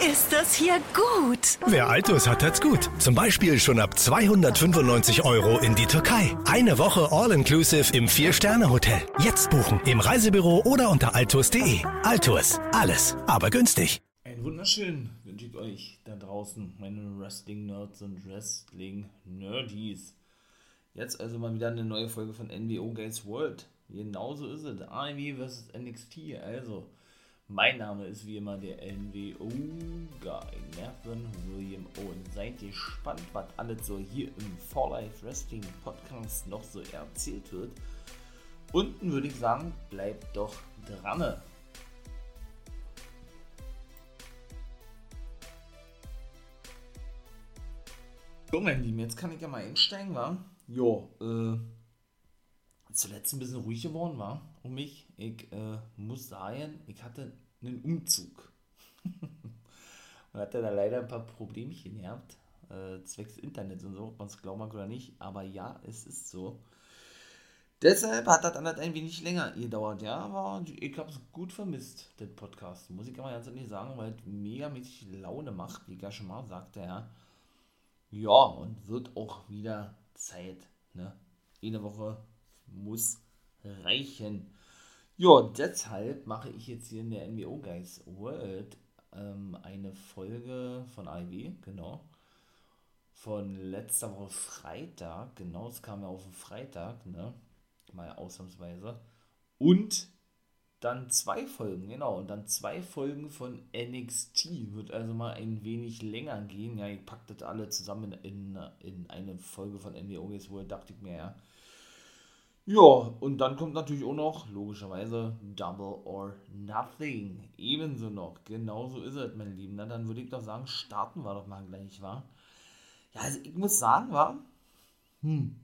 ist das hier gut. Wer Altus hat, hat's gut. Zum Beispiel schon ab 295 Euro in die Türkei. Eine Woche All-Inclusive im Vier-Sterne-Hotel. Jetzt buchen im Reisebüro oder unter altus.de. Altus, alles, aber günstig. Ein wunderschön wünsche ich euch da draußen, meine Wrestling-Nerds und Wrestling-Nerdies. Jetzt also mal wieder eine neue Folge von NWO Guys World. Genauso ist es. AEW vs NXT. Also, mein Name ist wie immer der NWO Guy, Nathan William Owen. Seid gespannt, was alles so hier im For Life Wrestling Podcast noch so erzählt wird. Unten würde ich sagen, bleibt doch dran. So, mein Lieben, jetzt kann ich ja mal einsteigen, wa? Jo, äh, zuletzt ein bisschen ruhig geworden war um mich. Ich äh, muss sagen, ich hatte einen Umzug. und hatte da leider ein paar Problemchen gehabt, äh, zwecks Internet und so, ob man es glauben mag oder nicht. Aber ja, es ist so. Deshalb hat das halt ein wenig länger gedauert, ja, aber ich habe es gut vermisst, den Podcast, muss ich aber ganz ehrlich sagen, weil es mega mit Laune macht, wie ich ja schon mal sagte, ja. Ja, und wird auch wieder Zeit, ne? Eine Woche muss reichen. Ja, deshalb mache ich jetzt hier in der NWO Guys World ähm, eine Folge von IW, genau. Von letzter Woche Freitag, genau, es kam ja auf den Freitag, ne? Mal ausnahmsweise. Und dann zwei Folgen, genau, und dann zwei Folgen von NXT. Wird also mal ein wenig länger gehen. Ja, ich packe das alle zusammen in, in eine Folge von NWO Guys World, dachte ich mir, ja ja, und dann kommt natürlich auch noch, logischerweise, Double or Nothing. Ebenso noch. Genauso ist es, meine Lieben. Na, dann würde ich doch sagen, starten wir doch mal gleich, wa? Ja, also ich muss sagen, wa? Hm.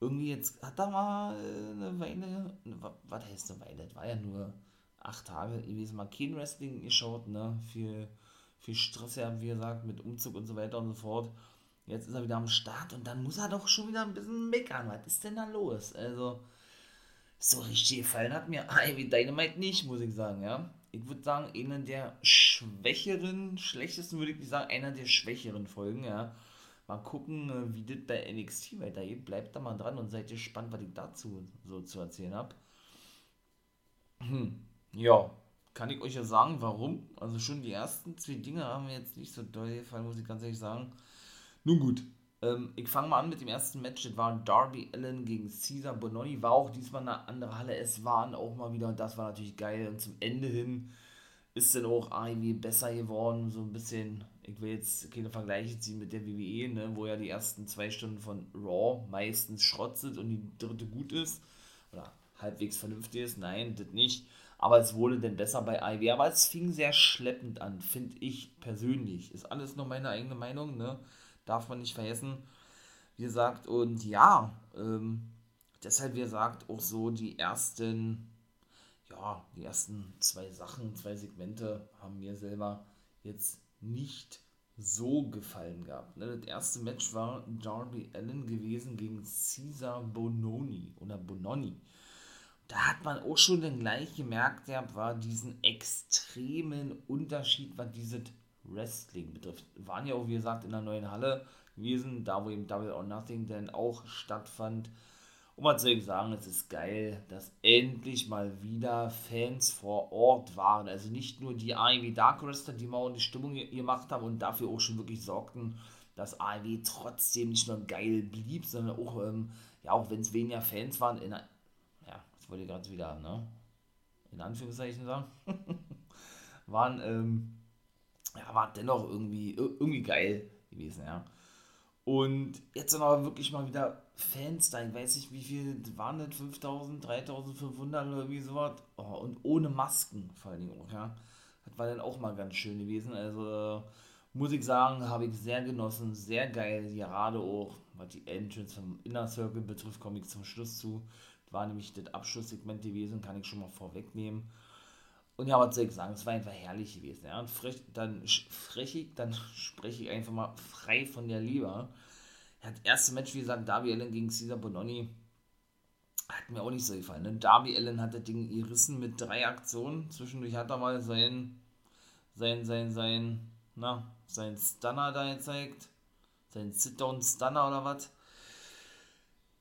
Irgendwie jetzt hat da mal äh, eine Weile, was heißt eine Weile? Das war ja nur acht Tage gewesen, mal kein Wrestling geschaut, ne? Viel, viel Stress ja, wie gesagt, mit Umzug und so weiter und so fort. Jetzt ist er wieder am Start und dann muss er doch schon wieder ein bisschen meckern. Was ist denn da los? Also, so richtig gefallen hat mir Ivy Dynamite nicht, muss ich sagen, ja. Ich würde sagen, einer der schwächeren, schlechtesten würde ich nicht sagen, einer der schwächeren Folgen, ja. Mal gucken, äh, wie das bei NXT weitergeht. Bleibt da mal dran und seid gespannt, was ich dazu so zu erzählen habe. Hm. Ja, kann ich euch ja sagen, warum. Also schon die ersten zwei Dinge haben mir jetzt nicht so doll gefallen, muss ich ganz ehrlich sagen. Nun gut, ähm, ich fange mal an mit dem ersten Match. Das war Darby Allen gegen Caesar Bononi. War auch diesmal eine andere Halle. Es waren auch mal wieder, und das war natürlich geil. Und zum Ende hin ist dann auch irgendwie besser geworden. So ein bisschen, ich will jetzt keine Vergleiche ziehen mit der WWE, ne, wo ja die ersten zwei Stunden von Raw meistens Schrott sind und die dritte gut ist. Oder halbwegs vernünftig ist. Nein, das nicht. Aber es wurde denn besser bei IW. Aber es fing sehr schleppend an, finde ich persönlich. Ist alles nur meine eigene Meinung, ne? Darf man nicht vergessen. Wie gesagt, und ja, ähm, deshalb, wie gesagt, auch so die ersten, ja, die ersten zwei Sachen, zwei Segmente haben mir selber jetzt nicht so gefallen gehabt. Ne? Das erste Match war Darby Allen gewesen gegen Caesar Bononi oder Bononi. Da hat man auch schon dann gleich gemerkt, der war diesen extremen Unterschied, was dieses Wrestling betrifft. Waren ja auch, wie gesagt, in der neuen Halle gewesen, da wo eben Double or Nothing dann auch stattfand. Und was soll sagen, es ist geil, dass endlich mal wieder Fans vor Ort waren. Also nicht nur die AEW Dark Wrestler, die mal die Stimmung gemacht haben und dafür auch schon wirklich sorgten, dass AEW trotzdem nicht nur geil blieb, sondern auch, ähm, ja, auch wenn es weniger Fans waren, in, ja, das wollte ich gerade wieder, ne? In Anführungszeichen sagen, waren, ähm, ja, war dennoch irgendwie, irgendwie geil gewesen, ja. Und jetzt sind aber wirklich mal wieder Fans da. Ich weiß nicht, wie viel waren das? 5000, 3500 oder wie sowas. Oh, und ohne Masken vor allen Dingen auch, ja. Das war dann auch mal ganz schön gewesen. Also, muss ich sagen, habe ich sehr genossen. Sehr geil. Gerade auch, was die Entrance vom Inner Circle betrifft, komme ich zum Schluss zu. Das war nämlich das Abschlusssegment gewesen, kann ich schon mal vorwegnehmen. Und ja, was soll ich sagen, es war einfach herrlich gewesen. Ja? Und frech, dann frech ich, dann spreche ich einfach mal frei von der Liebe. Ja, das erste Match, wie gesagt, Darby Allen gegen Cesar Bononi, hat mir auch nicht so gefallen. Ne? Darby Allen hat das Ding gerissen mit drei Aktionen. Zwischendurch hat er mal sein, sein, sein, sein, na, sein Stunner da gezeigt. Sein Sit-Down-Stunner oder was.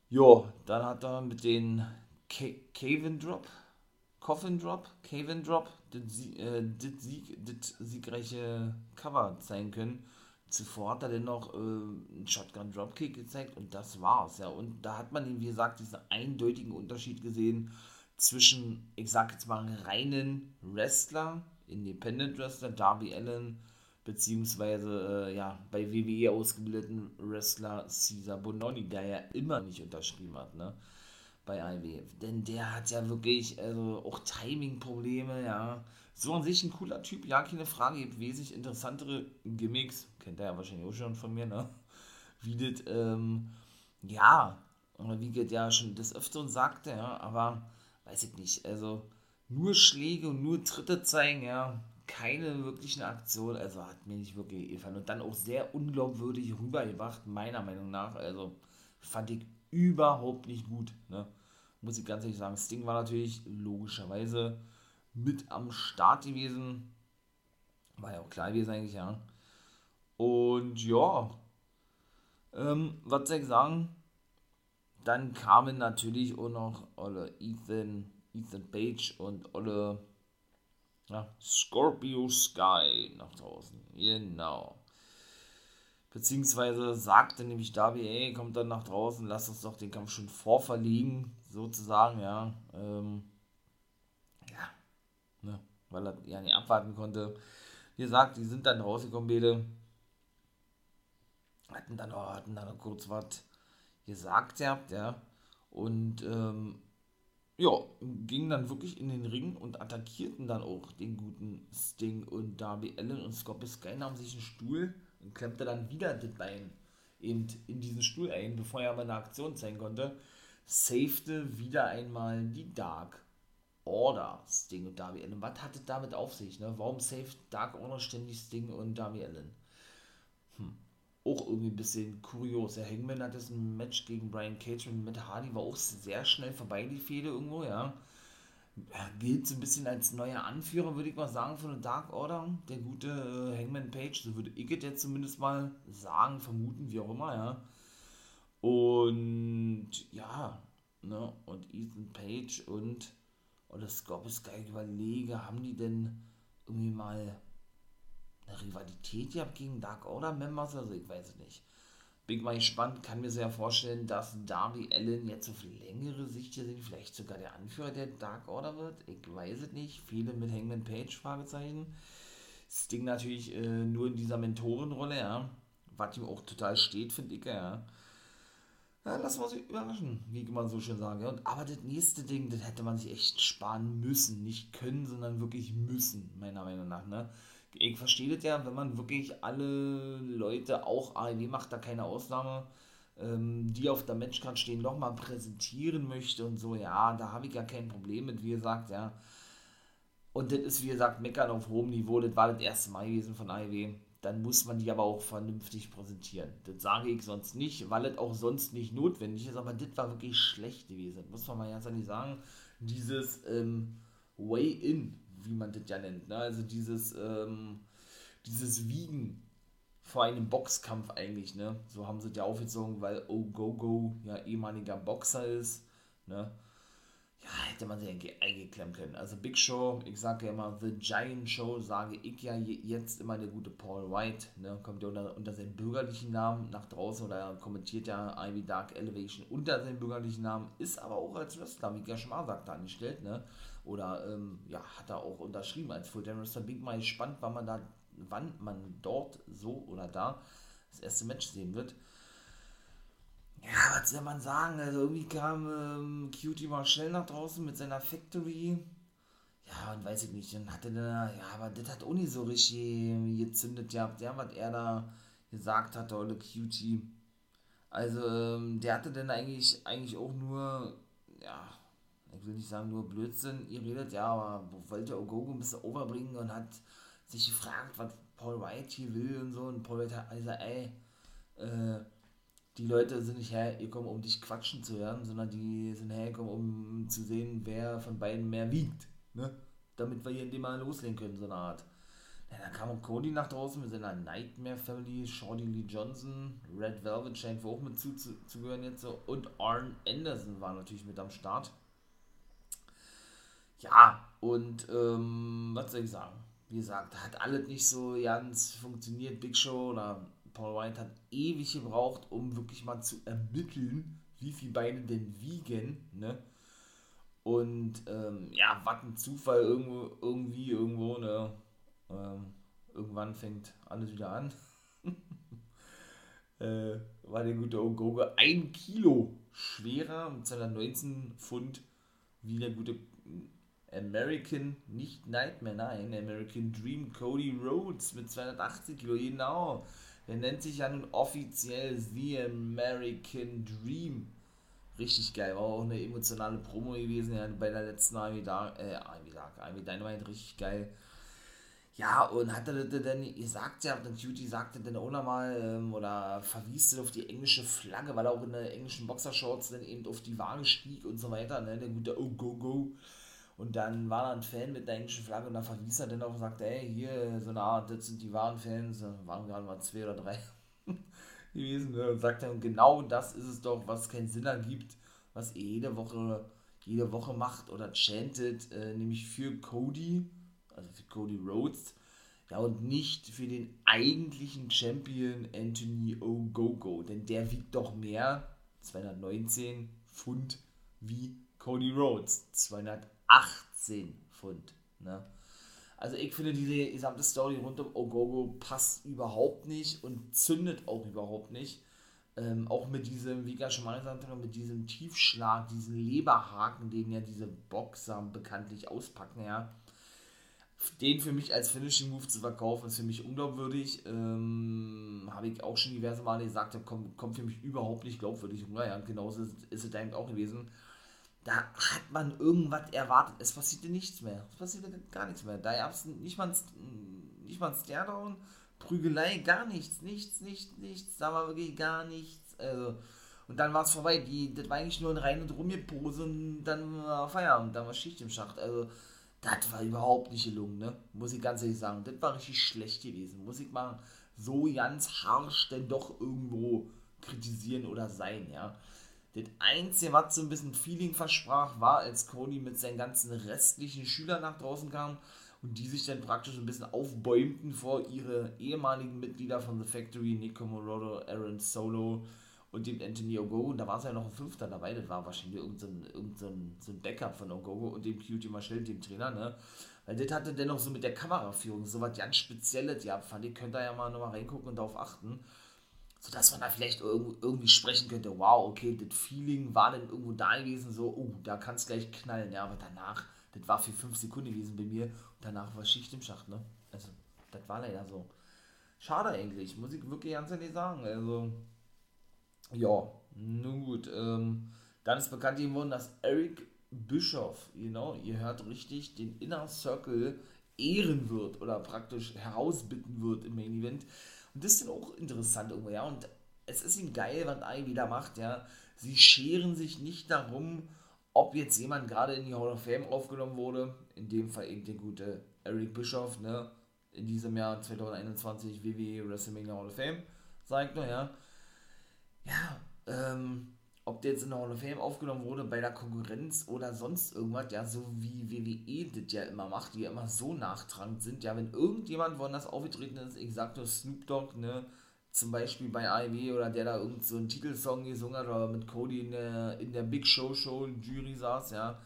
Jo, dann hat er mit den Caven Drop, Coffin Drop, Caven Drop, das, äh, siegreiche Cover zeigen können. Zuvor hat er dann noch äh, einen Shotgun Dropkick gezeigt und das war's, ja. Und da hat man, wie gesagt, diesen eindeutigen Unterschied gesehen zwischen, ich sag jetzt mal, reinen Wrestler, Independent Wrestler, Darby Allen, beziehungsweise äh, ja, bei WWE ausgebildeten Wrestler Caesar Bononi, der ja immer nicht unterschrieben hat, ne? Bei IW. Denn der hat ja wirklich also auch Timing-Probleme, ja. So an sich ein cooler Typ, ja, keine Frage, gibt wesentlich interessantere Gimmicks, kennt er ja wahrscheinlich auch schon von mir, ne? Wie das, ähm, ja, wie geht ja schon des Öfteren sagte, ja, aber weiß ich nicht, also nur Schläge und nur Tritte zeigen, ja, keine wirklichen Aktion, also hat mir nicht wirklich gefallen. Und dann auch sehr unglaubwürdig rübergebracht, meiner Meinung nach. Also fand ich überhaupt nicht gut. Ne? Muss ich ganz ehrlich sagen. Sting war natürlich logischerweise mit am Start gewesen. War ja auch klar gewesen eigentlich, ja. Und ja, ähm, was soll ich sagen? Dann kamen natürlich auch noch alle Ethan, Ethan Page und alle ja, Scorpio Sky nach draußen. Genau. Beziehungsweise sagte nämlich Darby, ey, kommt dann nach draußen, lass uns doch den Kampf schon vorverlegen, sozusagen, ja. Ähm, ja, ne, weil er ja nicht abwarten konnte. Wie gesagt, die sind dann rausgekommen, beide. Hatten dann, auch, hatten dann noch kurz was gesagt ja. Und ähm, ja, gingen dann wirklich in den Ring und attackierten dann auch den guten Sting und Darby Allen und Scorpio Sky nahm sich einen Stuhl und klemmte dann wieder das Bein eben in diesen Stuhl ein, bevor er aber eine Aktion zeigen konnte, safete wieder einmal die Dark Order Sting und Darby Allen. Was hatte damit auf sich? Ne? Warum saved Dark Order ständig Sting und Darby Allen? Hm auch irgendwie ein bisschen kurios. Der Hangman hat jetzt ein Match gegen Brian Cage Matt Hardy, war auch sehr schnell vorbei, die Fehde irgendwo, ja. Er gilt so ein bisschen als neuer Anführer, würde ich mal sagen, von der Dark Order. Der gute äh, Hangman Page, so würde ich es jetzt zumindest mal sagen, vermuten, wie auch immer, ja. Und ja, ne, und Ethan Page und oder Scorpio Sky überlege, haben die denn irgendwie mal eine Rivalität gehabt gegen Dark Order Members, also ich weiß es nicht. Bin mal gespannt, kann mir sehr vorstellen, dass Darby Allen jetzt auf längere Sicht hier sind, vielleicht sogar der Anführer der Dark Order wird. Ich weiß es nicht. Viele mit Hangman Page, Fragezeichen. Sting natürlich äh, nur in dieser Mentorenrolle, ja. Was ihm auch total steht, finde ich, ja. Ja, lassen wir uns überraschen, wie man so schön sagt. Und, aber das nächste Ding, das hätte man sich echt sparen müssen. Nicht können, sondern wirklich müssen, meiner Meinung nach. Ne? Ich verstehe das ja, wenn man wirklich alle Leute, auch AEW macht da keine Ausnahme, ähm, die auf der Matchcard stehen, nochmal präsentieren möchte und so, ja, da habe ich ja kein Problem mit, wie gesagt, ja. Und das ist, wie gesagt, meckern auf hohem Niveau, das war das erste Mal gewesen von AEW. Dann muss man die aber auch vernünftig präsentieren. Das sage ich sonst nicht, weil es auch sonst nicht notwendig ist, aber das war wirklich schlecht gewesen. Das muss man mal ganz ehrlich sagen. Dieses ähm, Way-In wie man das ja nennt. Ne? Also dieses, ähm, dieses Wiegen vor einem Boxkampf eigentlich, ne? So haben sie es ja aufgezogen, weil Ogogo ja ehemaliger Boxer ist, ne? Ja, hätte man sich eigentlich eingeklemmt können. Also Big Show, ich sage ja immer The Giant Show, sage ich ja jetzt immer der gute Paul White, ne? Kommt ja unter, unter seinem bürgerlichen Namen nach draußen oder kommentiert ja Ivy Dark Elevation unter seinem bürgerlichen Namen, ist aber auch als Wrestler, wie Gashmar sagt, angestellt, ne? Oder ähm, ja, hat er auch unterschrieben als Full-Time Wrestler. Bin mal gespannt, wann man da, wann man dort so oder da das erste Match sehen wird. Ja, was soll man sagen? Also irgendwie kam ähm, Cutie mal schnell nach draußen mit seiner Factory. Ja, und weiß ich nicht, dann hatte der, ja, aber das hat auch nicht so richtig gezündet gehabt, ja, was er da gesagt hat, der olle Cutie. Also, ähm, der hatte dann eigentlich, eigentlich auch nur, ja, ich will nicht sagen nur Blödsinn, ihr redet ja, aber wollte Ogogo ein bisschen overbringen und hat sich gefragt, was Paul White hier will und so. Und Paul White hat gesagt, ey, äh, die Leute sind nicht hergekommen, um dich quatschen zu hören, sondern die sind hergekommen, um zu sehen, wer von beiden mehr wiegt. Ne? Damit wir hier in dem Mal loslegen können, so eine Art. Ja, dann kam auch Cody nach draußen mit seiner Nightmare Family, Shorty Lee Johnson, Red Velvet scheint wohl auch mit zuzugehören zu, jetzt so und Arn Anderson war natürlich mit am Start. Ja, und ähm, was soll ich sagen? Wie gesagt, hat alles nicht so ganz funktioniert. Big Show oder Paul White hat ewig gebraucht, um wirklich mal zu ermitteln, wie viel Beine denn wiegen, ne? Und ähm, ja, was ein Zufall irgendwo, irgendwie, irgendwo, ne? Ähm, irgendwann fängt alles wieder an. äh, war der gute Ogogo ein Kilo schwerer mit seiner 19 Pfund wie der gute American, nicht Nightmare, nein, American Dream Cody Rhodes mit 280 Kilo, genau. Der nennt sich ja nun offiziell The American Dream. Richtig geil, war auch eine emotionale Promo gewesen ja, bei der letzten AEW Dark, äh, AEW Dark, AEW Dynamite, richtig geil. Ja, und hat er dann, ihr sagt ja, der Cutie sagte dann auch nochmal, ähm, oder verwies dann auf die englische Flagge, weil er auch in der englischen Boxershorts dann eben auf die Waage stieg und so weiter, ne, der gute Oh Go Go. Und dann war da ein Fan mit der englischen Flagge und dann verwies er dann auch und sagte, ey, hier, so eine Art, das sind die wahren Fans, waren gerade mal zwei oder drei gewesen, ne? und sagt dann, genau das ist es doch, was keinen Sinn ergibt, was er jede Woche, jede Woche macht oder chantet, äh, nämlich für Cody, also für Cody Rhodes, ja, und nicht für den eigentlichen Champion Anthony Ogogo, denn der wiegt doch mehr, 219 Pfund, wie Cody Rhodes, 218 Pfund, ne? Also ich finde diese gesamte Story rund um Ogogo passt überhaupt nicht und zündet auch überhaupt nicht. Ähm, auch mit diesem, wie ich schon mal gesagt habe, mit diesem Tiefschlag, diesen Leberhaken, den ja diese Boxer bekanntlich auspacken, ja den für mich als Finishing Move zu verkaufen, ist für mich unglaubwürdig. Ähm, Habe ich auch schon diverse Male gesagt, kommt, kommt für mich überhaupt nicht glaubwürdig rüber. Ja, genauso ist, ist es eigentlich auch gewesen. Da hat man irgendwas erwartet. Es passierte nichts mehr. Es passierte gar nichts mehr. Da gab es nicht mal, nicht mal ein Stairdown, Prügelei, gar nichts. Nichts, nichts, nichts. Da war wirklich gar nichts. Also, und dann war es vorbei. Die, das war eigentlich nur ein rein und rumgepose und dann war Feierabend. Dann war Schicht im Schacht. Also, das war überhaupt nicht gelungen, ne? Muss ich ganz ehrlich sagen. Das war richtig schlecht gewesen. Muss ich mal so ganz harsch denn doch irgendwo kritisieren oder sein, ja. Das Einzige, was so ein bisschen Feeling versprach, war, als Cody mit seinen ganzen restlichen Schülern nach draußen kam und die sich dann praktisch ein bisschen aufbäumten vor ihre ehemaligen Mitglieder von The Factory, Nico Morodo, Aaron Solo, und dem Anthony Ogogo. Und da war es ja noch ein Fünfter dabei. Das war wahrscheinlich irgendein, irgendein so ein Backup von Ogogo und dem Cutie Marshall, dem Trainer, ne? Weil das hatte dennoch so mit der Kameraführung so was ganz Spezielles. Ja, fand ich, könnt ihr ja mal nochmal reingucken und darauf achten. Sodass man da vielleicht irgendwie sprechen könnte, wow, okay, das Feeling war dann irgendwo da gewesen, so, oh, da kann es gleich knallen. Ja, aber danach, das war für fünf Sekunden gewesen bei mir und danach war Schicht im Schacht, ne? Also, das war leider so. Schade eigentlich, muss ich wirklich ganz ehrlich sagen. Also, ja, nun gut. Ähm, dann ist bekannt geworden, dass Eric Bischoff, genau, ihr hört richtig, den Inner Circle ehren wird oder praktisch herausbitten wird im Main Event. Das ist dann auch interessant irgendwo, ja. Und es ist ihm geil, was Ai wieder macht, ja. Sie scheren sich nicht darum, ob jetzt jemand gerade in die Hall of Fame aufgenommen wurde. In dem Fall eben der gute Eric Bischoff, ne. In diesem Jahr 2021 WWE WrestleMania Hall of Fame, sagt er, ja ja, ähm, ob der jetzt in der Hall of Fame aufgenommen wurde bei der Konkurrenz oder sonst irgendwas, ja, so wie WWE das ja immer macht, die ja immer so nachtragend sind, ja, wenn irgendjemand woanders aufgetreten ist, ich sag nur Snoop Dogg, ne, zum Beispiel bei AEW oder der da irgend so einen Titelsong gesungen hat oder mit Cody in der, in der Big Show Show Jury saß, ja,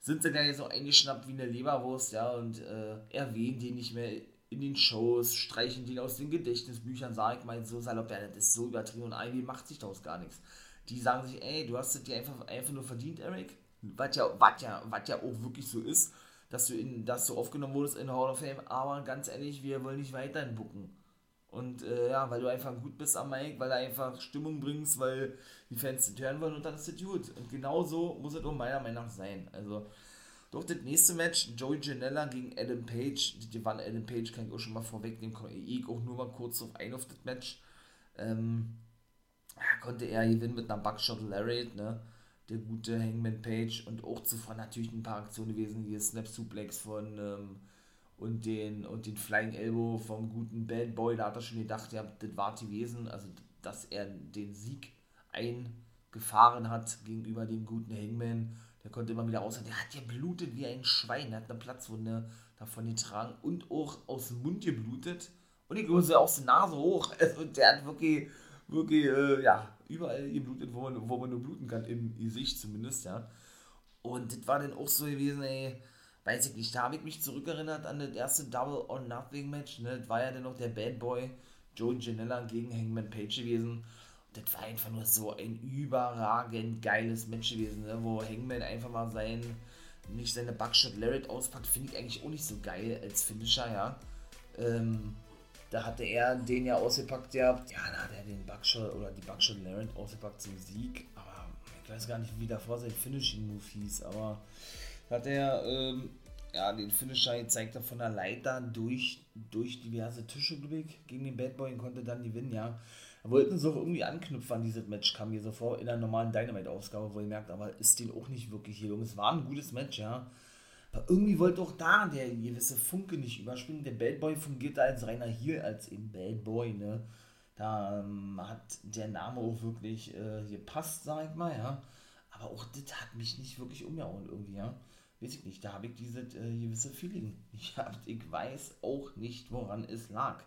sind sie gleich so eingeschnappt wie eine Leberwurst, ja, und äh, erwähnen die nicht mehr in den Shows, streichen die aus den Gedächtnisbüchern, sag ich mal so salopp, ja, das ist so übertrieben und irgendwie macht sich daraus gar nichts. Die sagen sich, ey, du hast es dir einfach, einfach nur verdient, Eric, was ja, was ja, was ja auch wirklich so ist, dass du, in, dass du aufgenommen wurdest in Hall of Fame, aber ganz ehrlich, wir wollen nicht weiterhin bucken. Und äh, ja, weil du einfach gut bist am Mike, weil du einfach Stimmung bringst, weil die Fans das hören wollen und dann ist es gut. Und genau so muss es auch meiner Meinung nach sein. Also, doch das nächste Match, Joey Janella gegen Adam Page, die waren Adam Page, kann ich auch schon mal vorwegnehmen, ich auch nur mal kurz auf ein auf das Match. Ähm, konnte er gewinnen mit einer Buckshot Lariat, ne? Der gute Hangman Page und auch zuvor natürlich ein paar Aktionen gewesen, wie Snap Suplex von ähm, und den, und den Flying Elbow vom guten Bad Boy, da hat er schon gedacht, ja, das war gewesen, also dass er den Sieg eingefahren hat gegenüber dem guten Hangman. Der konnte immer wieder raus. Der hat ja blutet wie ein Schwein. Der hat eine Platzwunde davon getragen und auch aus dem Mund geblutet. Und die Größe aus der Nase hoch. Also der hat wirklich, wirklich, äh, ja, überall geblutet, wo man, wo man nur bluten kann, im Gesicht zumindest, ja. Und das war dann auch so gewesen, ey, weiß ich nicht, da habe ich mich zurückerinnert an das erste Double or Nothing Match, ne, das war ja dann noch der Bad Boy, Joey Janella gegen Hangman Page gewesen. Und das war einfach nur so ein überragend geiles Match gewesen, ne, wo Hangman einfach mal sein, nicht seine Buckshot Lariat auspackt, finde ich eigentlich auch nicht so geil als Finisher, ja. Ähm, da hatte er den ja ausgepackt, ja, ja, da hat er den Buckshot oder die Buckshot Lariat ausgepackt zum Sieg, aber ich weiß gar nicht, wie davor sein Finishing Move hieß, aber hat er ähm, ja, den Finisher gezeigt er von der Leiter durch, durch diverse Tische, glaube ich, gegen den Bad Boy und konnte dann gewinnen, ja. Wollten sie auch irgendwie anknüpfen an dieses Match, kam mir so vor, in der normalen Dynamite-Ausgabe, wo ihr merkt, aber ist den auch nicht wirklich gelungen. Es war ein gutes Match, ja. Aber irgendwie wollte auch da der gewisse Funke nicht überspringen. Der Bad Boy fungierte als reiner Heel, als eben Bad Boy, ne. Da ähm, hat der Name auch wirklich äh, gepasst, sag ich mal, ja. Aber auch das hat mich nicht wirklich umgehauen irgendwie, ja. Weiß ich nicht, da habe ich dieses äh, gewisse Feeling nicht gehabt. Ich weiß auch nicht, woran es lag.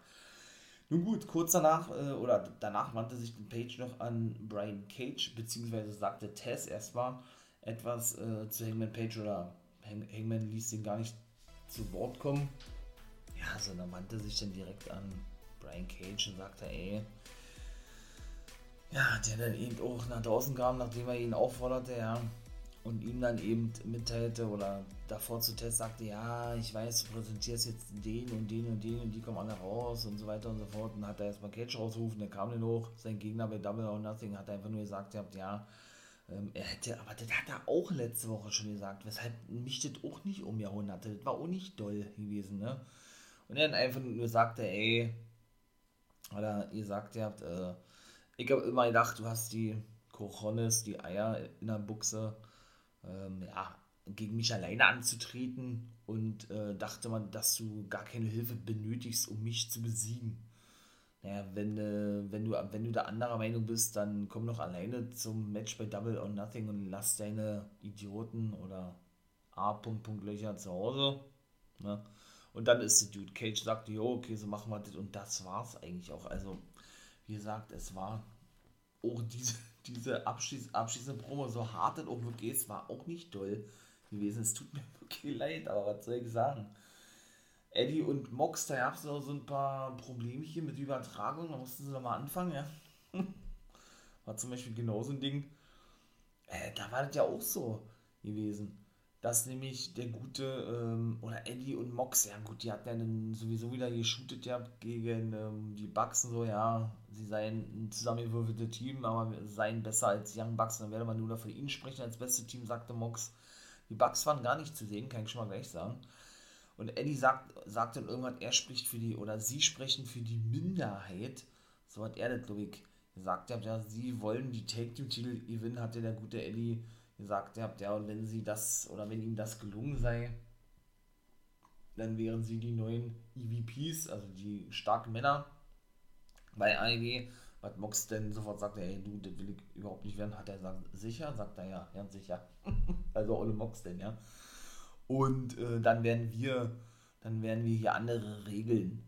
Nun gut, kurz danach, äh, oder danach wandte sich Page noch an Brian Cage, beziehungsweise sagte Tess erstmal etwas äh, zu Hangman Page oder Hangman ließ ihn gar nicht zu Wort kommen. Ja, sondern wandte sich dann direkt an Brian Cage und sagte, ey, ja, der dann eben auch nach draußen kam, nachdem er ihn aufforderte, ja, und ihm dann eben mitteilte oder davor zu Test sagte, ja, ich weiß, du präsentierst jetzt den und den und den und die kommen alle raus und so weiter und so fort. Und hat er erstmal Catch rausrufen, der kam dann hoch, sein Gegner bei Double or Nothing hat einfach nur gesagt, ja, ähm, er hätte, aber das hat er auch letzte Woche schon gesagt, weshalb mich das auch nicht umgehauen hatte. Das war auch nicht doll gewesen, ne? Und dann einfach nur sagte, ey, oder ihr sagt, ihr habt, äh, ich habe immer gedacht, du hast die Cojones, die Eier in der Buchse, ähm, ja, gegen mich alleine anzutreten und äh, dachte man, dass du gar keine Hilfe benötigst, um mich zu besiegen. Naja, wenn, äh, wenn, du, wenn du da anderer Meinung bist, dann komm doch alleine zum Match bei Double or Nothing und lass deine Idioten oder A-Punkt-Punkt-Löcher zu Hause. Ne? Und dann ist der Dude. Cage sagte, jo, okay, so machen wir das. Und das war's eigentlich auch. Also, wie gesagt, es war auch diese, diese Abschließ, abschließende Promo, so hart das auch wirklich ist, war auch nicht toll gewesen. Es tut mir wirklich leid, aber was soll ich sagen? Eddie und Mox, da gab es noch so ein paar Problemchen mit Übertragung, da mussten sie noch mal anfangen, ja. War zum Beispiel genauso ein Ding. Äh, da war das ja auch so gewesen dass nämlich der gute, ähm, oder Eddie und Mox, ja gut, die hatten ja dann sowieso wieder geshootet ja, gegen ähm, die Bucks und so, ja, sie seien ein zusammengewürfeltes Team, aber seien besser als Young Bucks, dann werde man nur noch von ihnen sprechen als beste Team, sagte Mox. Die Bucks waren gar nicht zu sehen, kann ich schon mal gleich sagen. Und Eddie sagt, sagt dann irgendwann, er spricht für die, oder sie sprechen für die Minderheit, so hat er das, glaube ich, gesagt, ja, sie wollen die Take-Team-Titel gewinnen, hatte der gute Eddie gesagt habt, ja, und wenn sie das oder wenn ihnen das gelungen sei, dann wären sie die neuen EVPs, also die starken Männer bei AEW. Was Mox denn sofort sagt, ey, du, das will ich überhaupt nicht werden, hat er gesagt, sicher? Sagt er ja, ganz sicher. also Olle Mox denn, ja. Und äh, dann werden wir, dann werden wir hier andere Regeln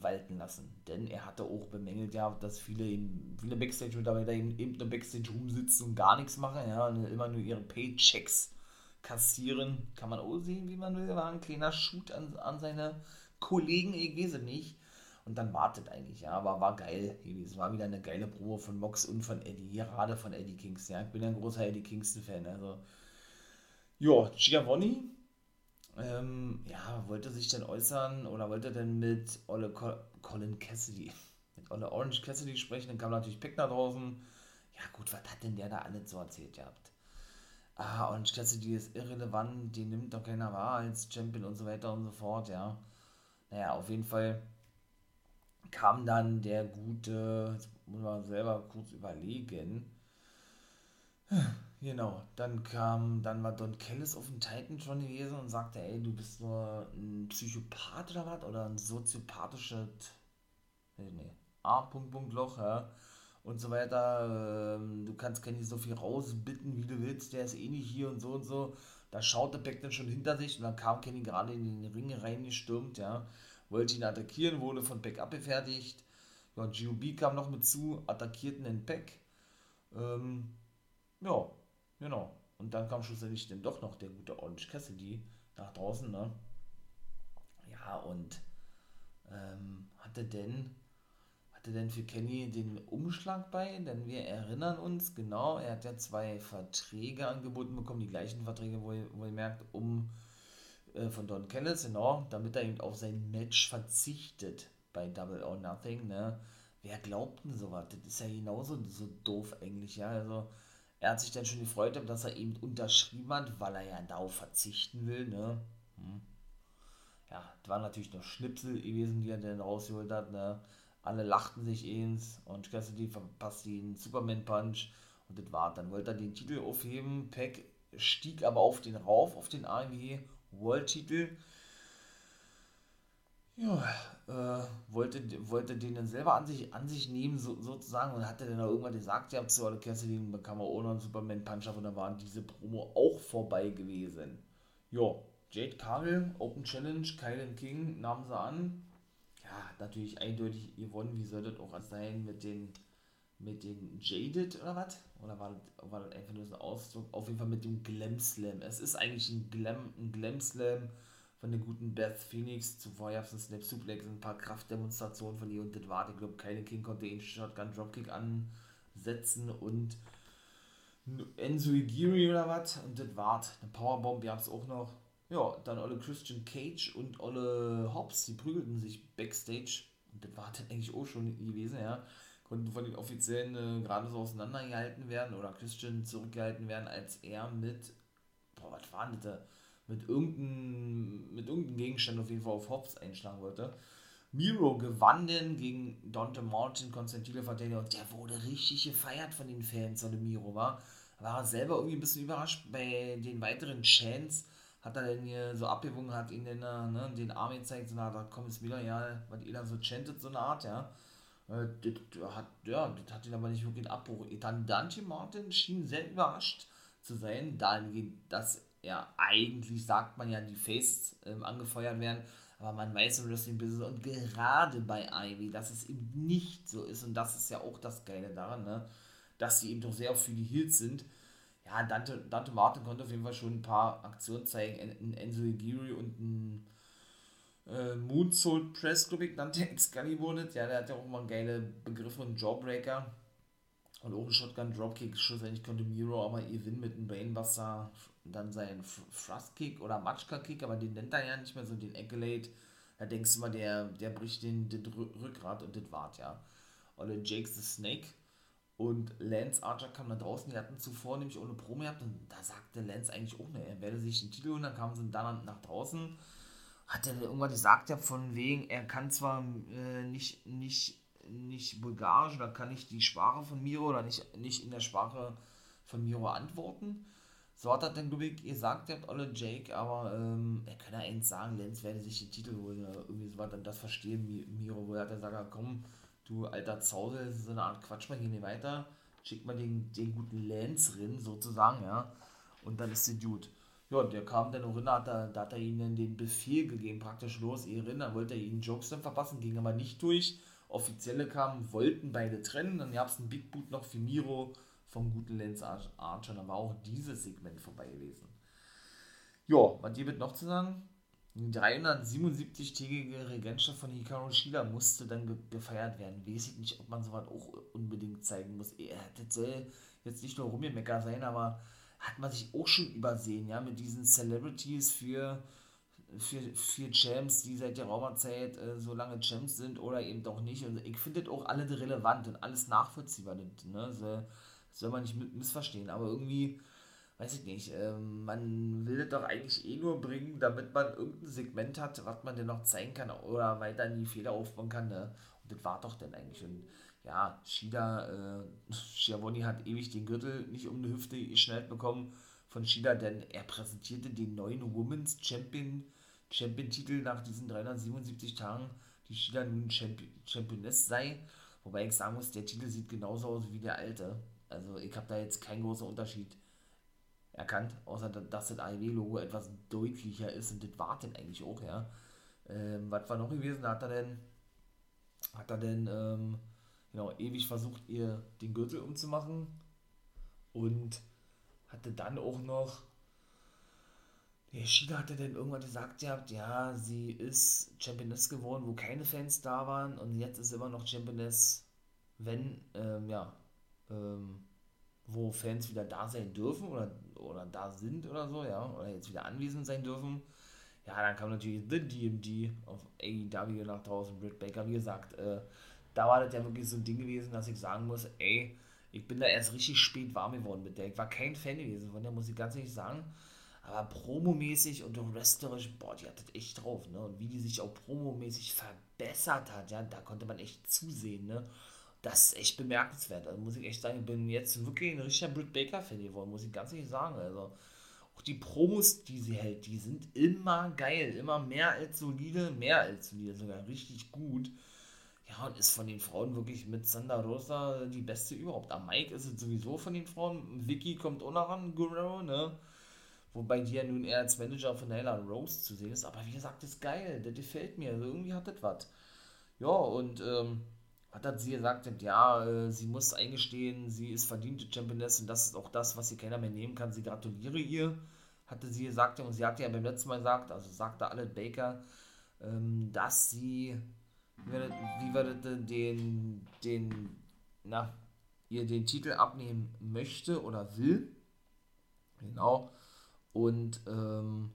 walten lassen. Denn er hatte auch bemängelt, ja, dass viele, viele Backstage-Mitarbeiter eben, eben nur Backstage rumsitzen und gar nichts machen, ja, und immer nur ihre Paychecks kassieren. Kann man auch sehen, wie man will. War ein kleiner Shoot an, an seine Kollegen, ich weiß nicht. Und dann wartet eigentlich, ja, aber war geil Es War wieder eine geile Probe von Mox und von Eddie, gerade von Eddie Kingston, ja. Ich bin ein großer Eddie Kingston-Fan, also. Ja, Giovanni ähm, ja, wollte sich denn äußern oder wollte denn mit Olle Col Colin Cassidy, mit Olle Orange Cassidy sprechen, dann kam natürlich Pickner draußen. Ja gut, was hat denn der da alles so erzählt gehabt? Ah, Orange Cassidy ist irrelevant, den nimmt doch keiner wahr als Champion und so weiter und so fort, ja. Naja, auf jeden Fall kam dann der gute, jetzt muss man selber kurz überlegen, Genau, dann kam, dann war Don Kellis auf dem Titan schon gewesen und sagte, ey, du bist nur ein Psychopath oder was? Oder ein soziopathisches, nee, A. Punkt, Punkt, Loch, ja. Und so weiter. Ähm, du kannst Kenny so viel rausbitten, wie du willst, der ist eh nicht hier und so und so. Da schaute Beck dann schon hinter sich und dann kam Kenny gerade in den Ring reingestürmt, ja. Wollte ihn attackieren, wurde von Beck abgefertigt. Ja, GOB kam noch mit zu, attackierten den Beck. Ähm, ja, Genau. Und dann kam schlussendlich dann doch noch der gute Orange Cassidy nach draußen, ne? Ja, und ähm, hatte denn hatte denn für Kenny den Umschlag bei, denn wir erinnern uns, genau, er hat ja zwei Verträge angeboten bekommen, die gleichen Verträge, wo ihr, merkt, um äh, von Don Kellis, genau, damit er eben auf sein Match verzichtet bei Double or Nothing, ne? Wer glaubt denn sowas? Das ist ja genauso so doof eigentlich, ja, also er hat sich dann schon gefreut, dass er eben unterschrieben hat, weil er ja darauf verzichten will. Ne? Hm. Ja, das waren natürlich noch Schnipsel gewesen, die er dann rausgeholt hat. Ne? Alle lachten sich eins und Cassidy verpasst den Superman Punch und das war. Dann wollte er den Titel aufheben. Peck stieg aber auf den rauf, auf den AEW World Titel ja, äh, wollte, wollte den dann selber an sich, an sich nehmen, so, sozusagen, und hatte dann auch irgendwann gesagt, ja, zu alle Cassidy bekam er ohne einen Superman Punch ab und dann waren diese Promo auch vorbei gewesen. Ja, Jade Cargill, Open Challenge, Kylan King nahmen sie an. Ja, natürlich eindeutig gewonnen, wie soll das auch sein mit den mit den Jaded oder was? Oder war das, war das einfach nur so ein Ausdruck? Auf jeden Fall mit dem Glam Slam. Es ist eigentlich ein Glam, ein Glam Slam von der guten Beth Phoenix. Zuvor gab es einen Snap Suplex, ein paar Kraftdemonstrationen von ihr und das war, ich glaube, keine King konnte den Shotgun Dropkick ansetzen und Enzo Igiri oder was und das war eine Powerbomb gab es auch noch. Ja, dann alle Christian Cage und alle Hobbs, die prügelten sich backstage und das war dann eigentlich auch schon gewesen, ja. Konnten von den Offiziellen äh, gerade so auseinandergehalten werden oder Christian zurückgehalten werden, als er mit, boah, was war denn das? Mit irgendeinem, mit irgendeinem Gegenstand auf jeden Fall auf Hobbs einschlagen wollte. Miro gewann denn gegen Dante Martin, Konstantine Verteidiger und der wurde richtig gefeiert von den Fans, oder Miro war. War er selber irgendwie ein bisschen überrascht bei den weiteren Chants. Hat er denn hier so abgewogen, hat ihn dann ne, den Arm gezeigt, so, na, da kommt es wieder, ja, weil ihr da so chantet, so eine Art, ja. Äh, das hat, ja, das hat ihn aber nicht wirklich einen Abbruch. Dann Dante Martin schien sehr überrascht zu sein, dahingehend, dass ja, eigentlich sagt man ja, die Faces ähm, angefeuert werden, aber man weiß im Wrestling-Business und gerade bei Ivy, dass es eben nicht so ist und das ist ja auch das Geile daran, ne? dass sie eben doch sehr für die Heels sind. Ja, Dante, Dante Martin konnte auf jeden Fall schon ein paar Aktionen zeigen, ein Enzo Igiri und ein äh, Moonsault Press, glaube ich, nannte Excalibur das. Ja, der hat ja auch mal geile Begriffe und Jawbreaker. Und auch ein Shotgun Dropkick, schlussendlich konnte Miro aber gewinnen mit einem Brainbuster dann sein Thrust-Kick oder Matschka-Kick, aber den nennt er ja nicht mehr so, den Accolade. Da denkst du mal, der, der bricht den, den Rückgrat und das wart ja. Oder Jake the Snake und Lance Archer kam da draußen, die hatten zuvor nämlich ohne Promo gehabt und da sagte Lance eigentlich auch, ne, er werde sich den Titel holen, dann kamen sie dann nach draußen. Hat er irgendwann gesagt, ja, von wegen, er kann zwar äh, nicht, nicht, nicht bulgarisch oder kann nicht die Sprache von Miro oder nicht, nicht in der Sprache von Miro antworten, so hat er dann, glaube gesagt, ihr habt alle Jake, aber ähm, er kann ja eins sagen, Lenz werde sich den Titel holen oder irgendwie so was, dann das verstehen Miro, wo er hat er gesagt, komm, du alter Zausel, so eine Art Quatsch, mal hier nicht weiter, schickt mal den, den guten Lance rein, sozusagen, ja, und dann ist der Dude. Ja, der kam dann auch da hat er, da hat er ihnen den Befehl gegeben, praktisch los, ihr rein, dann wollte er ihnen Jokes dann verpassen, ging aber nicht durch, Offizielle kamen, wollten beide trennen, dann gab es einen Big Boot noch für Miro, vom guten Lance Archer. Da war auch dieses Segment vorbei gewesen. Ja, was gibt noch zu sagen? Die 377-tägige Regentschaft von Hikaru Shida musste dann ge gefeiert werden. Weiß ich nicht, ob man sowas auch unbedingt zeigen muss. Das soll jetzt nicht nur Rumgemecker sein, aber hat man sich auch schon übersehen, ja, mit diesen Celebrities für, für, für Champs, die seit der Raumerzeit äh, so lange Champs sind oder eben doch nicht. Und ich finde das auch alles relevant und alles nachvollziehbar. Ne? So, soll man nicht missverstehen, aber irgendwie, weiß ich nicht, äh, man will das doch eigentlich eh nur bringen, damit man irgendein Segment hat, was man denn noch zeigen kann oder weiter in die Fehler aufbauen kann. Ne? Und das war doch dann eigentlich. Und ja, Shida, äh, Schiavone hat ewig den Gürtel nicht um die Hüfte geschnallt bekommen von Shida, denn er präsentierte den neuen Women's Champion, Champion-Titel nach diesen 377 Tagen, die Shida nun Champion, Championess sei. Wobei ich sagen muss, der Titel sieht genauso aus wie der alte. Also ich habe da jetzt keinen großen Unterschied erkannt, außer dass das AEW-Logo etwas deutlicher ist und das war denn eigentlich auch, ja. Ähm, was war noch gewesen? Hat er denn, hat er denn, ähm, genau, ewig versucht, ihr den Gürtel umzumachen und hatte dann auch noch, der Shida hatte dann irgendwann gesagt, ja, ja, sie ist Championess geworden, wo keine Fans da waren und jetzt ist immer noch Championess, wenn, ähm, ja, ähm, wo Fans wieder da sein dürfen oder, oder da sind oder so, ja, oder jetzt wieder anwesend sein dürfen. Ja, dann kam natürlich The DMD auf AEW nach draußen, Britt Baker, wie gesagt, äh, da war das ja wirklich so ein Ding gewesen, dass ich sagen muss, ey, ich bin da erst richtig spät warm geworden mit der. Ich war kein Fan gewesen von der, muss ich ganz ehrlich sagen. Aber promomäßig und wrestlerisch, boah, die hat das echt drauf, ne? Und wie die sich auch promomäßig verbessert hat, ja, da konnte man echt zusehen, ne? Das ist echt bemerkenswert. Also muss ich echt sagen, ich bin jetzt wirklich ein richtiger Britt Baker-Fan geworden, muss ich ganz ehrlich sagen. Also auch die Promos, die sie hält, die sind immer geil, immer mehr als solide, mehr als solide, sogar richtig gut. Ja, und ist von den Frauen wirklich mit Sandra Rosa die beste überhaupt. Am Mike ist es sowieso von den Frauen. Vicky kommt auch noch an, Guerrero, ne? Wobei die ja nun eher als Manager von Nyla Rose zu sehen ist. Aber wie gesagt, das ist geil, das gefällt mir. Also irgendwie hat das was. Ja, und ähm, hat dann sie gesagt, ja, äh, sie muss eingestehen, sie ist verdiente Championess und das ist auch das, was sie keiner mehr nehmen kann. Sie gratuliere ihr, hatte sie gesagt und sie hatte ja beim letzten Mal gesagt, also sagte alle Baker, ähm, dass sie, wie wir den, den, na, ihr den Titel abnehmen möchte oder will. Genau. Und ähm,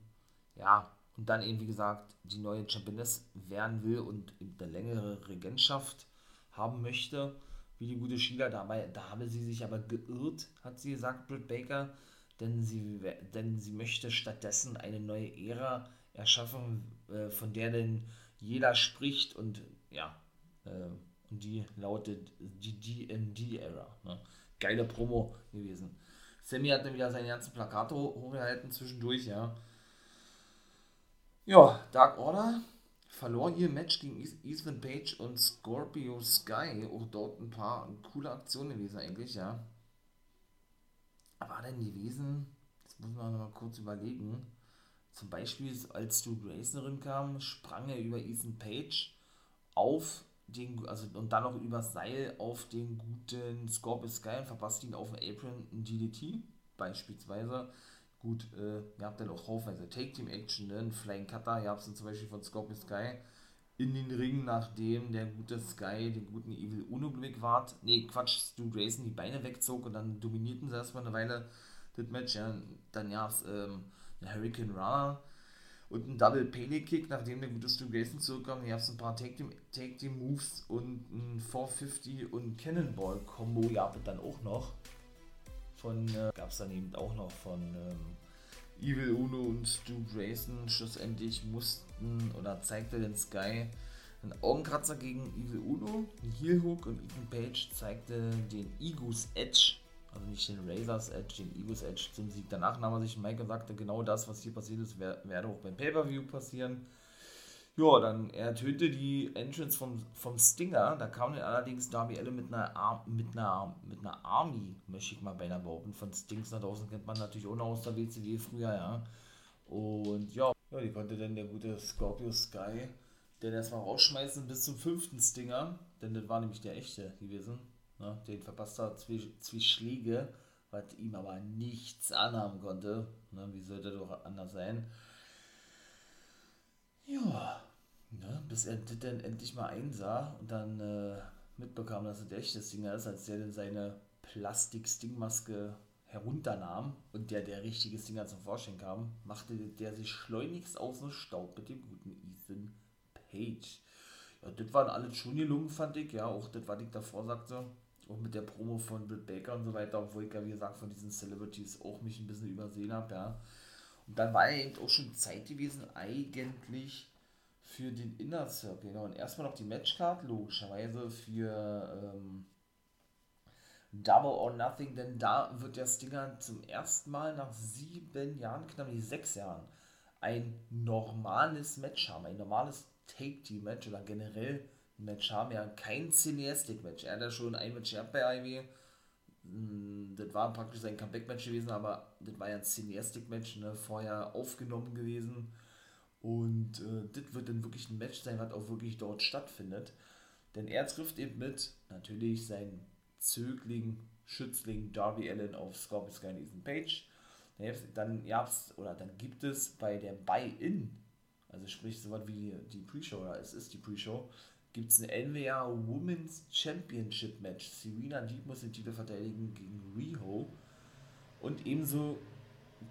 ja, und dann eben, wie gesagt, die neue Championess werden will und eine längere Regentschaft haben möchte, wie die gute Sheila. Dabei, da habe sie sich aber geirrt, hat sie gesagt, Britt Baker, denn sie, denn sie möchte stattdessen eine neue Ära erschaffen, äh, von der denn jeder spricht und ja, äh, und die lautet die DMD-Ära. Ne? Geile Promo gewesen. Sammy hat dann wieder seine ganzen Plakate hochgehalten zwischendurch, ja. Ja, Dark Order verlor ihr Match gegen Ethan Page und Scorpio Sky. Auch dort ein paar coole Aktionen gewesen eigentlich, ja. War denn gewesen, das muss man noch mal kurz überlegen. Zum Beispiel, als Stu Grayson kam, sprang er über Ethan Page auf den, also und dann noch über Seil auf den guten Scorpio Sky und verpasst ihn auf dem Apron ein DDT, beispielsweise. Gut, äh, ihr habt dann auch haufenweise Take-Team-Action, ne? Flying Cutter, ihr habt es zum Beispiel von Scorpio Sky in den Ring, nachdem der gute Sky den guten Evil Uno Glück wart. Ne, Quatsch, Stu Grayson die Beine wegzog und dann dominierten sie erstmal eine Weile das Match. Ja. Dann gab es ähm, eine Hurricane Runner und ein Double Pele Kick, nachdem der gute Stu Grayson zurückkam. Hier es ein paar Take Team, Take Team Moves und ein 450 und Cannonball Combo. Ihr habt dann auch noch von, äh, gab es dann eben auch noch von ähm, Evil Uno und Stu Grayson. Schlussendlich mussten oder zeigte den Sky einen Augenkratzer gegen Evil Uno, ein Heel Hook und Ethan Page zeigte den Egus Edge, also nicht den Razors Edge, den Egus Edge zum Sieg. Danach nahm er sich Mike sagte, genau das, was hier passiert ist, werde auch beim Pay-Per-View passieren. Ja, dann er tötete die Entrance vom, vom Stinger. Da kam dann allerdings Darby Allen mit einer, Ar mit einer, mit einer Army, möchte ich mal beinahe behaupten. Von Stings nach draußen kennt man natürlich auch noch aus der WCW früher, ja. Und ja, ja, die konnte dann der gute Scorpio Sky den erstmal rausschmeißen bis zum fünften Stinger. Denn das war nämlich der echte gewesen. Ne? Den verpasst er zwei, Schläge, was ihm aber nichts anhaben konnte. Ne? Wie sollte doch anders sein? Ja, Ne, bis er das dann endlich mal einsah und dann äh, mitbekam, dass es der echte Stinger ist, als der dann seine Plastik-Stingmaske herunternahm und der der richtige Stinger zum Vorschein kam, machte der sich schleunigst aus dem Staub mit dem guten Ethan Page. Ja, das waren alles schon gelungen, fand ich, ja, auch das, was ich davor sagte, auch mit der Promo von Britt Baker und so weiter, obwohl ich ja, wie gesagt, von diesen Celebrities auch mich ein bisschen übersehen habe, ja. Und dann war ja eben auch schon Zeit gewesen, eigentlich für den Inner Circle. Genau. Und erstmal noch die Matchcard, logischerweise für ähm, Double or Nothing, denn da wird der Stinger zum ersten Mal nach sieben Jahren, knapp nicht sechs Jahren, ein normales Match haben, ein normales Take-Team-Match oder generell Match haben, ja kein Cineastic-Match. Er hat ja schon ein Match gehabt bei IW, hm, das war praktisch sein Comeback-Match gewesen, aber das war ja ein Cineastic-Match, ne, vorher aufgenommen gewesen. Und äh, das wird dann wirklich ein Match sein, was auch wirklich dort stattfindet. Denn er trifft eben mit natürlich seinen Zögling, Schützling Darby Allen auf Scorpio Sky Ethan Page. Dann gab's oder dann gibt es bei der Buy-In, also sprich so was wie die Pre-Show, oder es ist die Pre-Show, gibt es ein NWA Women's Championship Match. Serena Deep muss den Titel verteidigen gegen Riho. Und ebenso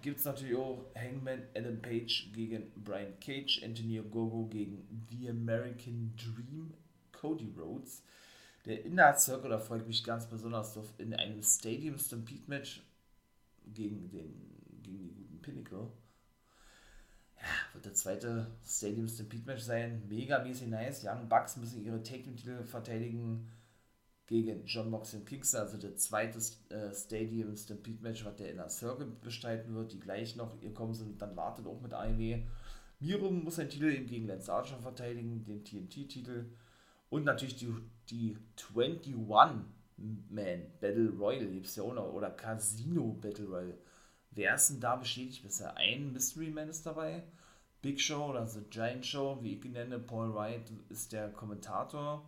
gibt es natürlich auch Hangman Adam Page gegen Brian Cage, Antonio Gogo gegen The American Dream, Cody Rhodes. Der Inner Circle, da freue ich mich ganz besonders auf, in einem Stadium Stampede Match gegen, den, gegen die guten Pinnacle ja, wird der zweite Stadium Stampede Match sein. Mega mäßig nice. Young Bucks müssen ihre Take-Titel verteidigen gegen John Moxley und Kingston, also der zweite äh, Stadium Stampede Match, was der Inner Circle bestreiten wird, die gleich noch gekommen sind, dann wartet auch mit AEW. Miro muss seinen Titel eben gegen Lance Archer verteidigen, den TNT-Titel und natürlich die, die 21-Man Battle Royal, gibt es ja auch noch, oder Casino Battle Royal Wer ist denn da bestätigt bisher? Ein Mystery Man ist dabei. Big Show oder The Giant Show, wie ich ihn nenne. Paul Wright ist der Kommentator.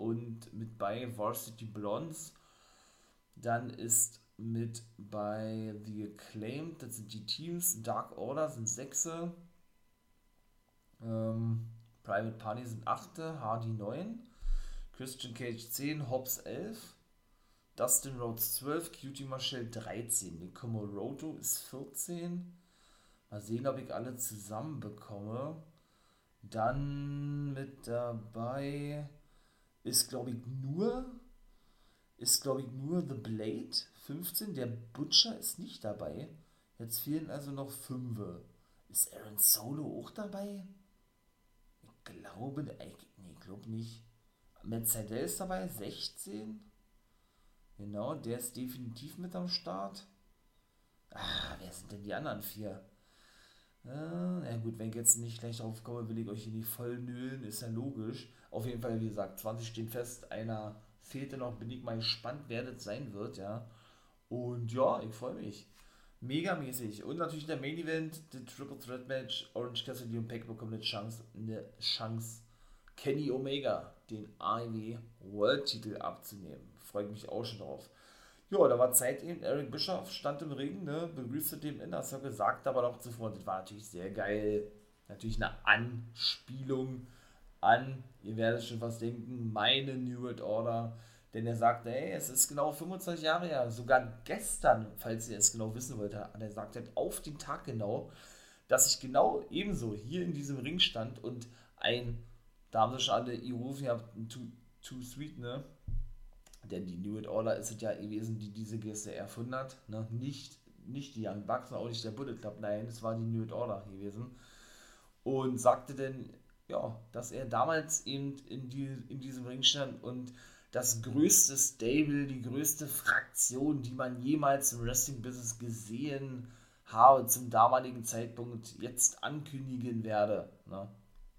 Und mit bei Varsity Blondes. Dann ist mit bei The Acclaimed, das sind die Teams. Dark Order sind sechse. Ähm, Private Party sind achte. Hardy 9. Christian Cage 10. Hobbs 11. Dustin Rhodes 12, Cutie Marshall 13, Nicomo Roto ist 14. Mal sehen, ob ich alle zusammen bekomme. Dann mit dabei ist, glaube ich, nur ist, glaube ich, nur The Blade 15. Der Butcher ist nicht dabei. Jetzt fehlen also noch 5. Ist Aaron Solo auch dabei? Ich glaube, nee, ich glaube nicht. Mercedes ist dabei, 16. Genau, der ist definitiv mit am Start. Ah, wer sind denn die anderen vier? Äh, ja gut, wenn ich jetzt nicht gleich drauf komme, will ich euch hier nicht voll nüllen, ist ja logisch. Auf jeden Fall, wie gesagt, 20 stehen fest, einer fehlte noch, bin ich mal gespannt, wer das sein wird, ja. Und ja, ich freue mich. Megamäßig. Und natürlich der Main Event, der Triple Threat Match, Orange Cassidy und Pac bekommen eine Chance, eine Chance, Kenny Omega den AEW World Titel abzunehmen freue mich auch schon drauf. Ja, da war Zeit eben, Eric Bischoff stand im Ring, ne, begrüßte den Inner Circle, sagte aber noch zuvor, das war natürlich sehr geil, natürlich eine Anspielung an, ihr werdet schon was denken, meine New World Order, denn er sagte, ey, es ist genau 25 Jahre her, sogar gestern, falls ihr es genau wissen wollt, hat er sagt, auf den Tag genau, dass ich genau ebenso hier in diesem Ring stand und ein, da haben sie schon alle Irufen gehabt, ein Too, Too Sweet, ne, denn die New World Order ist es ja gewesen, die diese Geste erfunden hat. Ne? Nicht, nicht die Young Bucks auch nicht der Bullet Club, nein, es war die New World Order gewesen. Und sagte denn, ja, dass er damals eben in, die, in diesem Ring stand und das größte Stable, die größte Fraktion, die man jemals im Wrestling-Business gesehen habe, zum damaligen Zeitpunkt jetzt ankündigen werde. Ne?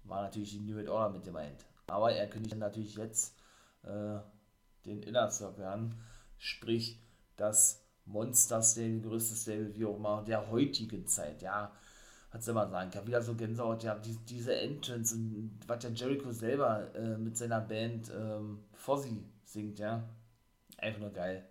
War natürlich die New World Order mit gemeint. Aber er kündigt natürlich jetzt äh, den Inner Circle an, sprich das Monster Stable, größte Stable, wie auch immer, der heutigen Zeit, ja, was soll man sagen, ich habe wieder so Gänsehaut, ja, die, diese Entrance und was der Jericho selber äh, mit seiner Band ähm, Fozzy singt, ja, einfach nur geil.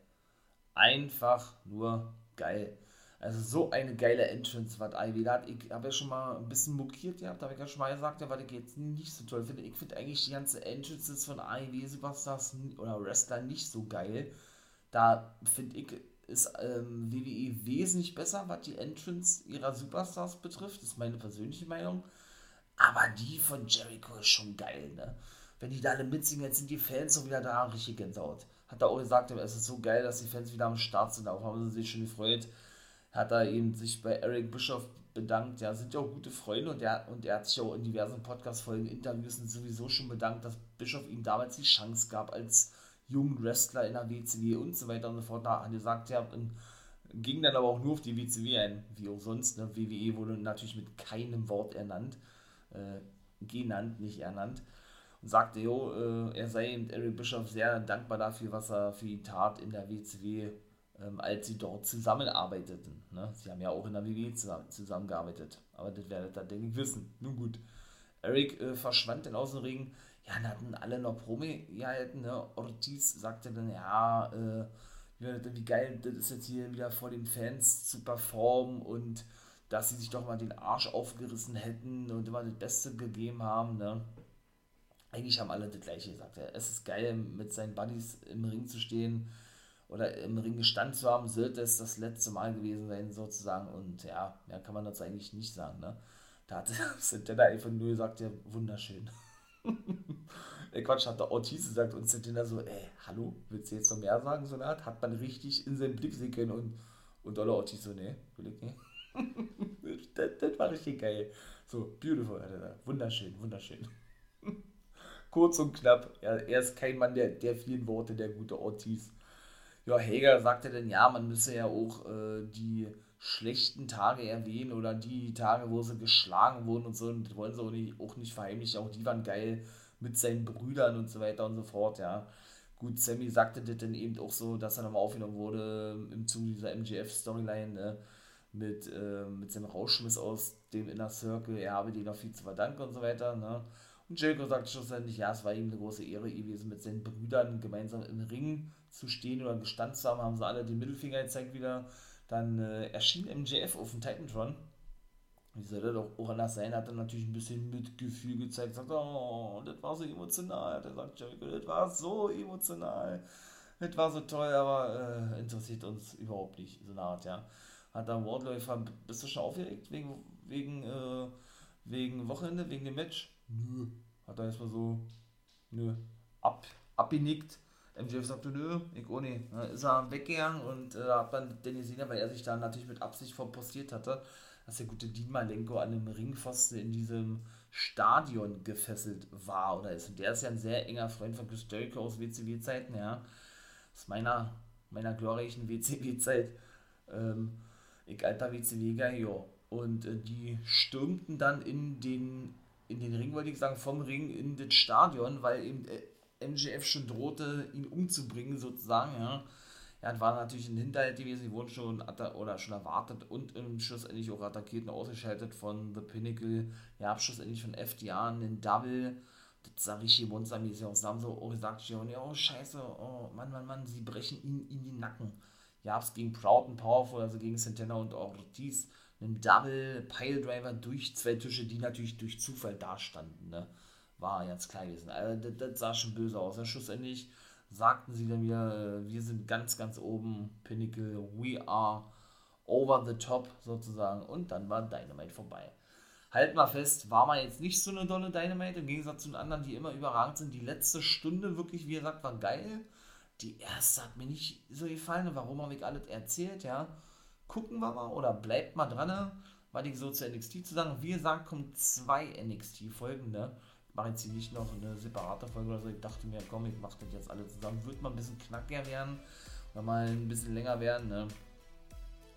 Einfach nur geil. Also so eine geile Entrance, was Ivy hat. Ich habe ja schon mal ein bisschen mokiert gehabt, habe ich ja schon mal gesagt, was ich jetzt nicht so toll finde. Ich finde eigentlich die ganze Entrances von Ivy Superstars oder Wrestler nicht so geil. Da finde ich, ist ähm, WWE wesentlich besser, was die Entrance ihrer Superstars betrifft. Das ist meine persönliche Meinung. Aber die von Jericho ist schon geil, ne? Wenn die da alle mitsingen, jetzt sind die Fans so wieder da, richtig Gänsehaut. Hat er auch gesagt, es ist so geil, dass die Fans wieder am Start sind. Auch haben sie sich schon gefreut hat er eben sich bei Eric Bischoff bedankt. Ja, sind ja auch gute Freunde und er, und er hat sich auch in diversen Podcast-Folgen, Interviews sowieso schon bedankt, dass Bischof ihm damals die Chance gab als jungen Wrestler in der WCW und so weiter und so fort. Da gesagt, ja, und ging dann aber auch nur auf die WCW ein, wie auch sonst. Ne? WWE wurde natürlich mit keinem Wort ernannt, äh, genannt, nicht ernannt. Und sagte, jo, äh, er sei Eric Bischoff sehr dankbar dafür, was er für ihn tat in der WCW, ähm, als sie dort zusammenarbeiteten. Ne? Sie haben ja auch in der WWE zusammengearbeitet. Aber das werdet ihr, denke ich, wissen. Nun gut. Eric äh, verschwand dann aus dem Ring. Ja, dann hatten alle noch Promi gehalten. Ne? Ortiz sagte dann, ja, äh, wie geil das ist jetzt hier wieder vor den Fans zu performen und dass sie sich doch mal den Arsch aufgerissen hätten und immer das Beste gegeben haben. Ne? Eigentlich haben alle das gleiche gesagt. Ja. Es ist geil, mit seinen Buddies im Ring zu stehen oder im Ring gestanden zu haben, sollte es das letzte Mal gewesen sein, sozusagen. Und ja, mehr kann man dazu eigentlich nicht sagen. Ne? Da hat Santana einfach nur gesagt, ja, wunderschön. Der Quatsch hat der Ortiz gesagt und Santana so, ey, hallo, willst du jetzt noch mehr sagen? So eine Art, hat man richtig in seinen Blick sehen können und, und Olle Ortiz so, nee, will ich das, das, war richtig geil. So, beautiful, Alter. Wunderschön, wunderschön. Kurz und knapp. Ja, er ist kein Mann der, der vielen Worte, der gute Ortiz. Ja, Hager sagte dann, ja, man müsse ja auch äh, die schlechten Tage erwähnen oder die Tage, wo sie geschlagen wurden und so. Und wollen sie auch nicht, auch nicht verheimlichen. Auch die waren geil mit seinen Brüdern und so weiter und so fort, ja. Gut, Sammy sagte das dann eben auch so, dass er nochmal aufgenommen wurde im Zuge dieser MGF-Storyline, ne? mit, äh, mit seinem Rauschmiss aus dem Inner Circle, er habe dir noch viel zu verdanken und so weiter, ne? Und Jericho sagte schlussendlich, ja, es war ihm eine große Ehre gewesen, mit seinen Brüdern gemeinsam im Ring zu stehen oder gestanden zu haben, haben sie alle den Mittelfinger gezeigt wieder. Dann äh, erschien MJF auf dem Titantron. Wie soll das auch anders sein? Hat dann natürlich ein bisschen Mitgefühl gezeigt, sagt, oh, das war so emotional. Der sagt Jericho, das war so emotional. Das war so toll, aber äh, interessiert uns überhaupt nicht, so eine Art, ja hat da Wardläufer, bist du schon aufgeregt wegen, wegen, äh, wegen Wochenende, wegen dem Match? Nö. Hat er erstmal so, nö, ab, abgenickt. MJF sagte, nö, ich nicht. Dann ist er weggegangen und äh, hat man dann gesehen, weil er sich da natürlich mit Absicht verpostiert hatte, dass der gute Dean Malenko an einem Ringpfosten in diesem Stadion gefesselt war oder ist. Und der ist ja ein sehr enger Freund von Chris Jericho aus WCW-Zeiten, ja. Aus meiner, meiner glorreichen WCW-Zeit. Ähm, ich alter WCW-Guy, ja. Und äh, die stürmten dann in den, in den Ring, wollte ich sagen, vom Ring in das Stadion, weil eben äh, MGF schon drohte, ihn umzubringen, sozusagen, ja. Ja, war natürlich ein Hinterhalt gewesen, die wurden schon oder schon erwartet und im schlussendlich auch attackiert und ausgeschaltet von The Pinnacle. Ja, schlussendlich von FDR einen Double. Das sah richtig monstermäßig aus. Da haben sie auch gesagt, ja, oh scheiße, oh Mann, Mann, Mann, sie brechen ihn in die Nacken gab es gegen Proud and Powerful, also gegen Santana und Ortiz, einen Double Piledriver durch zwei Tische, die natürlich durch Zufall dastanden. Ne? War ganz klar gewesen. Also, das, das sah schon böse aus. Ja, schlussendlich sagten sie dann wieder, äh, wir sind ganz, ganz oben, Pinnacle, we are over the top sozusagen. Und dann war Dynamite vorbei. Halt mal fest, war mal jetzt nicht so eine dolle Dynamite, im Gegensatz zu den anderen, die immer überragend sind. Die letzte Stunde wirklich, wie gesagt, war geil die erste hat mir nicht so gefallen. Warum habe ich alles erzählt, ja? Gucken wir mal oder bleibt mal dran, was ich so zu NXT zu sagen. Wie gesagt, kommen zwei NXT-Folgen, ne? Mache jetzt hier nicht noch eine separate Folge oder so. Ich dachte mir, komm, ich mache das jetzt alle zusammen. Wird mal ein bisschen knackiger werden oder mal ein bisschen länger werden, ne?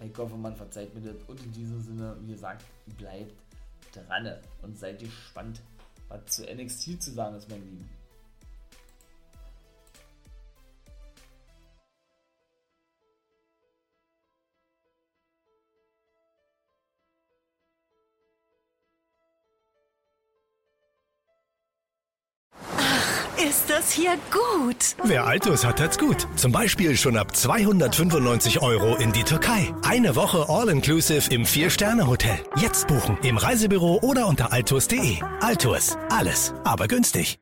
Ich hoffe, man verzeiht mir das. Und in diesem Sinne, wie gesagt, bleibt dran und seid gespannt, was zu NXT zu sagen ist, mein Lieben. Das hier gut? Wer Altus hat, hat's gut. Zum Beispiel schon ab 295 Euro in die Türkei. Eine Woche All-Inclusive im Vier-Sterne-Hotel. Jetzt buchen im Reisebüro oder unter altus.de. Altus. Alles, aber günstig.